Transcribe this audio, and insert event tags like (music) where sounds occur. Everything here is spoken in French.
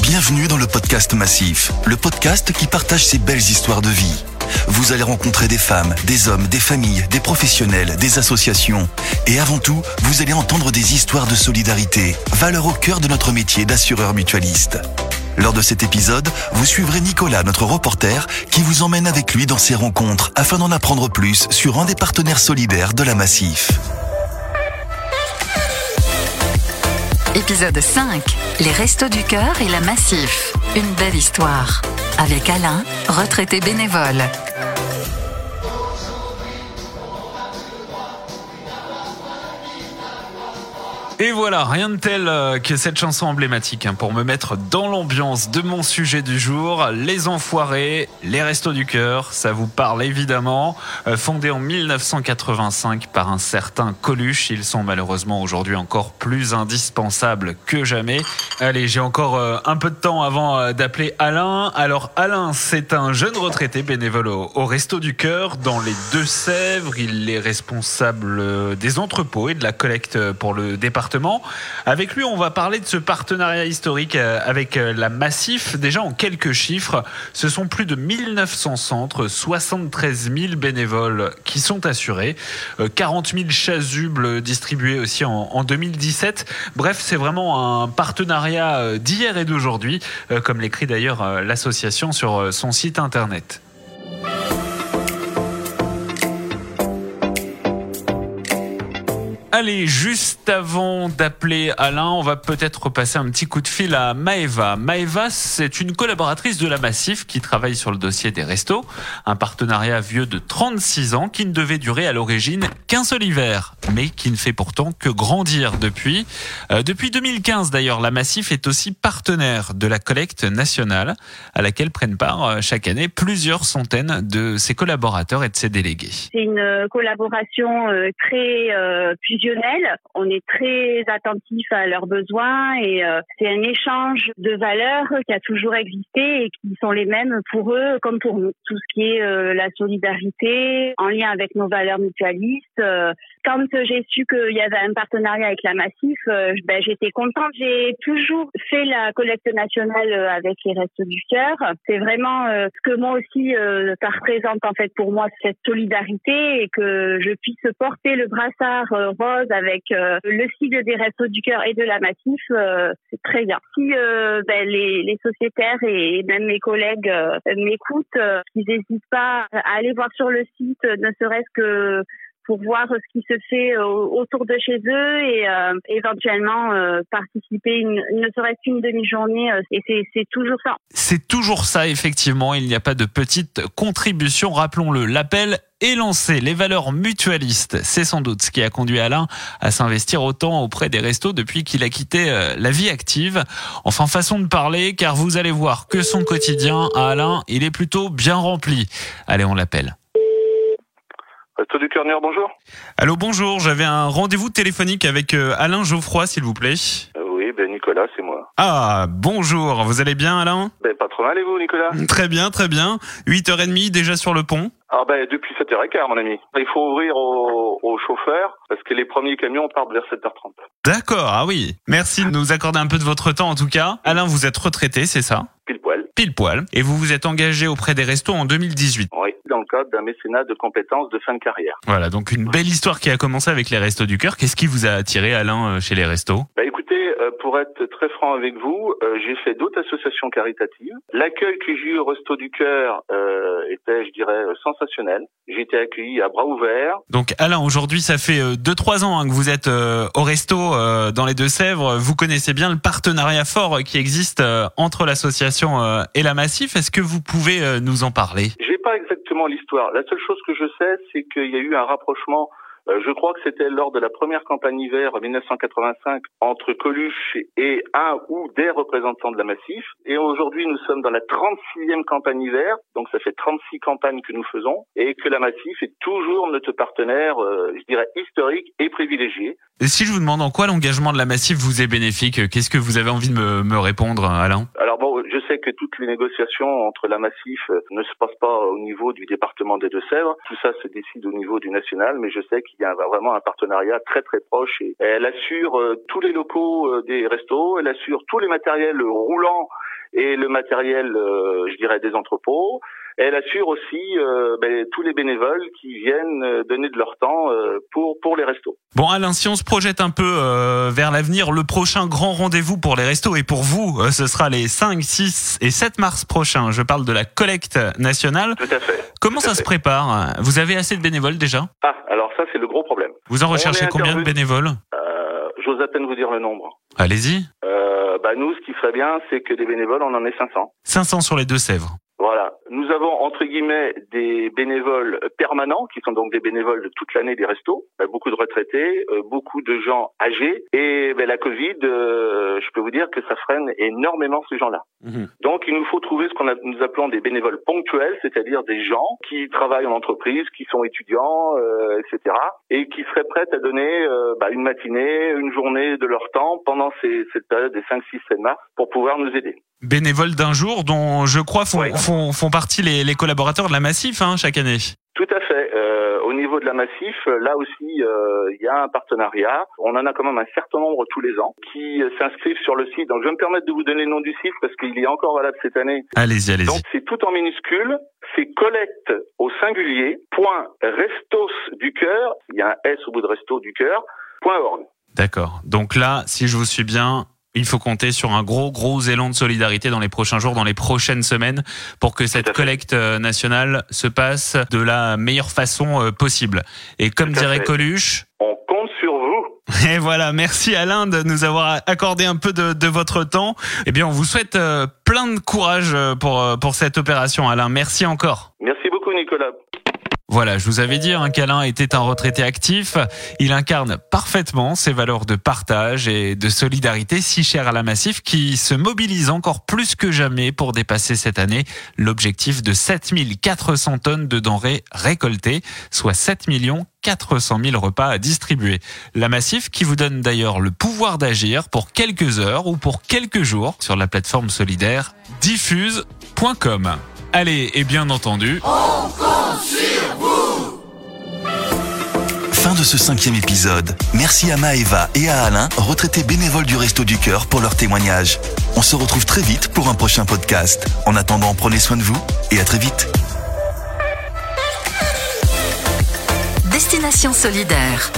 Bienvenue dans le podcast Massif, le podcast qui partage ses belles histoires de vie. Vous allez rencontrer des femmes, des hommes, des familles, des professionnels, des associations. Et avant tout, vous allez entendre des histoires de solidarité, valeur au cœur de notre métier d'assureur mutualiste. Lors de cet épisode, vous suivrez Nicolas, notre reporter, qui vous emmène avec lui dans ses rencontres afin d'en apprendre plus sur un des partenaires solidaires de la Massif. Épisode 5. Les Restos du Cœur et la Massif. Une belle histoire. Avec Alain, retraité bénévole. Et voilà, rien de tel euh, que cette chanson emblématique hein, pour me mettre dans l'ambiance de mon sujet du jour, Les Enfoirés, les Restos du Cœur, ça vous parle évidemment. Euh, fondé en 1985 par un certain Coluche, ils sont malheureusement aujourd'hui encore plus indispensables que jamais. Allez, j'ai encore euh, un peu de temps avant d'appeler Alain. Alors Alain, c'est un jeune retraité bénévole au Resto du Cœur dans les Deux-Sèvres. Il est responsable des entrepôts et de la collecte pour le département avec lui, on va parler de ce partenariat historique euh, avec euh, la Massif. Déjà en quelques chiffres, ce sont plus de 1900 centres, 73 000 bénévoles qui sont assurés, 40 euh, 000 chasubles distribués aussi en 2017. Bref, c'est vraiment un partenariat d'hier et d'aujourd'hui, comme l'écrit d'ailleurs l'association sur son site internet. Allez, juste avant d'appeler Alain, on va peut-être passer un petit coup de fil à Maeva. Maeva, c'est une collaboratrice de la Massif qui travaille sur le dossier des restos. Un partenariat vieux de 36 ans qui ne devait durer à l'origine qu'un seul hiver, mais qui ne fait pourtant que grandir depuis. Euh, depuis 2015 d'ailleurs, la Massif est aussi partenaire de la collecte nationale à laquelle prennent part euh, chaque année plusieurs centaines de ses collaborateurs et de ses délégués. C'est une collaboration euh, très on est très attentif à leurs besoins et euh, c'est un échange de valeurs qui a toujours existé et qui sont les mêmes pour eux comme pour nous. Tout ce qui est euh, la solidarité en lien avec nos valeurs mutualistes. Euh, quand j'ai su qu'il y avait un partenariat avec la Massif, ben, j'étais contente. J'ai toujours fait la collecte nationale avec les Restes du Cœur. C'est vraiment ce que moi aussi ça représente en fait pour moi cette solidarité et que je puisse porter le brassard avec euh, le sigle des Restos du Cœur et de la Massif, euh, c'est très bien. Si euh, ben, les, les, sociétaires et même mes collègues m'écoutent, ils n'hésitent pas à aller voir sur le site, ne serait-ce que pour voir ce qui se fait autour de chez eux et éventuellement participer une, ne serait-ce qu'une demi-journée et c'est toujours ça. C'est toujours ça effectivement, il n'y a pas de petite contribution, rappelons-le. L'appel et lancer les valeurs mutualistes. C'est sans doute ce qui a conduit Alain à s'investir autant auprès des restos depuis qu'il a quitté euh, la vie active. Enfin, façon de parler, car vous allez voir que son quotidien à Alain, il est plutôt bien rempli. Allez, on l'appelle. Resto du Cœur bonjour. Allô, bonjour. J'avais un rendez-vous téléphonique avec euh, Alain Geoffroy, s'il vous plaît. Euh, oui, ben Nicolas, c'est moi. Ah, bonjour. Vous allez bien, Alain? Ben, pas trop mal, et vous, Nicolas? Très bien, très bien. 8h30 déjà sur le pont ah ben depuis 7h15 mon ami. Il faut ouvrir aux, aux, chauffeurs parce que les premiers camions partent vers 7h30. D'accord, ah oui. Merci de nous accorder un peu de votre temps en tout cas. Alain, vous êtes retraité, c'est ça? Pile poil. Pile poil. Et vous vous êtes engagé auprès des restos en 2018. Oui, dans le cadre d'un mécénat de compétences de fin de carrière. Voilà, donc une belle histoire qui a commencé avec les restos du cœur. Qu'est-ce qui vous a attiré Alain euh, chez les restos? Bah écoutez, euh, pour être très franc avec vous, euh, j'ai fait d'autres associations caritatives. L'accueil que j'ai eu au Resto du Cœur était, je dirais, sensationnel. J'ai été accueilli à bras ouverts. Donc Alain, aujourd'hui, ça fait 2-3 ans hein, que vous êtes au resto dans les Deux-Sèvres. Vous connaissez bien le partenariat fort qui existe entre l'association et la Massif. Est-ce que vous pouvez nous en parler? J'ai pas exactement l'histoire. La seule chose que je sais, c'est qu'il y a eu un rapprochement euh, je crois que c'était lors de la première campagne hiver 1985 entre Coluche et un ou des représentants de la Massif. Et aujourd'hui, nous sommes dans la 36e campagne hiver, donc ça fait 36 campagnes que nous faisons, et que la Massif est toujours notre partenaire, euh, je dirais, historique et privilégié. Et si je vous demande en quoi l'engagement de la Massif vous est bénéfique, qu'est-ce que vous avez envie de me, me répondre, Alain? Alors bon, je sais que toutes les négociations entre la Massif euh, ne se passent pas au niveau du département des Deux-Sèvres. Tout ça se décide au niveau du national, mais je sais qu'il y a vraiment un partenariat très très proche. Et elle assure tous les locaux des restos, elle assure tous les matériels roulants et le matériel, je dirais, des entrepôts. Elle assure aussi euh, ben, tous les bénévoles qui viennent euh, donner de leur temps euh, pour pour les restos. Bon Alain, si on se projette un peu vers l'avenir, le prochain grand rendez-vous pour les restos et pour vous, ce sera les 5, 6 et 7 mars prochains. Je parle de la collecte nationale. Tout à fait. Comment ça se prépare? Vous avez assez de bénévoles déjà? Ah, alors c'est le gros problème. Vous en recherchez combien de bénévoles J'ose à peine vous dire le nombre. Allez-y. bah nous, ce qui serait bien, c'est que des bénévoles, on en ait 500. 500 sur les Deux-Sèvres. Voilà. Nous avons entre guillemets des bénévoles permanents qui sont donc des bénévoles de toute l'année des restos. Ben, beaucoup de retraités, euh, beaucoup de gens âgés. Et ben, la Covid, euh, je peux vous dire que ça freine énormément ces gens-là. Mhm. Donc il nous faut trouver ce qu'on nous appelons des bénévoles ponctuels, c'est-à-dire des gens qui travaillent en entreprise, qui sont étudiants, euh, etc. Et qui seraient prêts à donner ben, une matinée, une journée de leur temps pendant ces, cette période des 5, 6, 7 mars pour pouvoir nous aider bénévoles d'un jour dont je crois font, font, font partie les, les, collaborateurs de la Massif hein, chaque année. Tout à fait. Euh, au niveau de la Massif, là aussi, euh, il y a un partenariat. On en a quand même un certain nombre tous les ans qui s'inscrivent sur le site. Donc, je vais me permettre de vous donner le nom du site parce qu'il est encore valable cette année. Allez-y, allez-y. Donc, c'est tout en minuscule. C'est collecte au singulier. Point restos du cœur. Il y a un S au bout de resto du cœur. Point org. D'accord. Donc là, si je vous suis bien, il faut compter sur un gros, gros élan de solidarité dans les prochains jours, dans les prochaines semaines, pour que cette collecte euh, nationale se passe de la meilleure façon euh, possible. Et comme dirait Coluche, on compte sur vous. (laughs) Et voilà, merci Alain de nous avoir accordé un peu de, de votre temps. Eh bien, on vous souhaite euh, plein de courage pour, pour cette opération, Alain. Merci encore. Merci beaucoup, Nicolas. Voilà, je vous avais dit hein, qu'Alain était un retraité actif. Il incarne parfaitement ces valeurs de partage et de solidarité si chères à la Massif qui se mobilise encore plus que jamais pour dépasser cette année l'objectif de 7400 tonnes de denrées récoltées, soit 7 400 000 repas à distribuer. La Massif qui vous donne d'ailleurs le pouvoir d'agir pour quelques heures ou pour quelques jours sur la plateforme solidaire diffuse.com. Allez, et bien entendu... On vous Fin de ce cinquième épisode. Merci à Maëva et à Alain, retraités bénévoles du Resto du Cœur, pour leur témoignage. On se retrouve très vite pour un prochain podcast. En attendant, prenez soin de vous et à très vite. Destination solidaire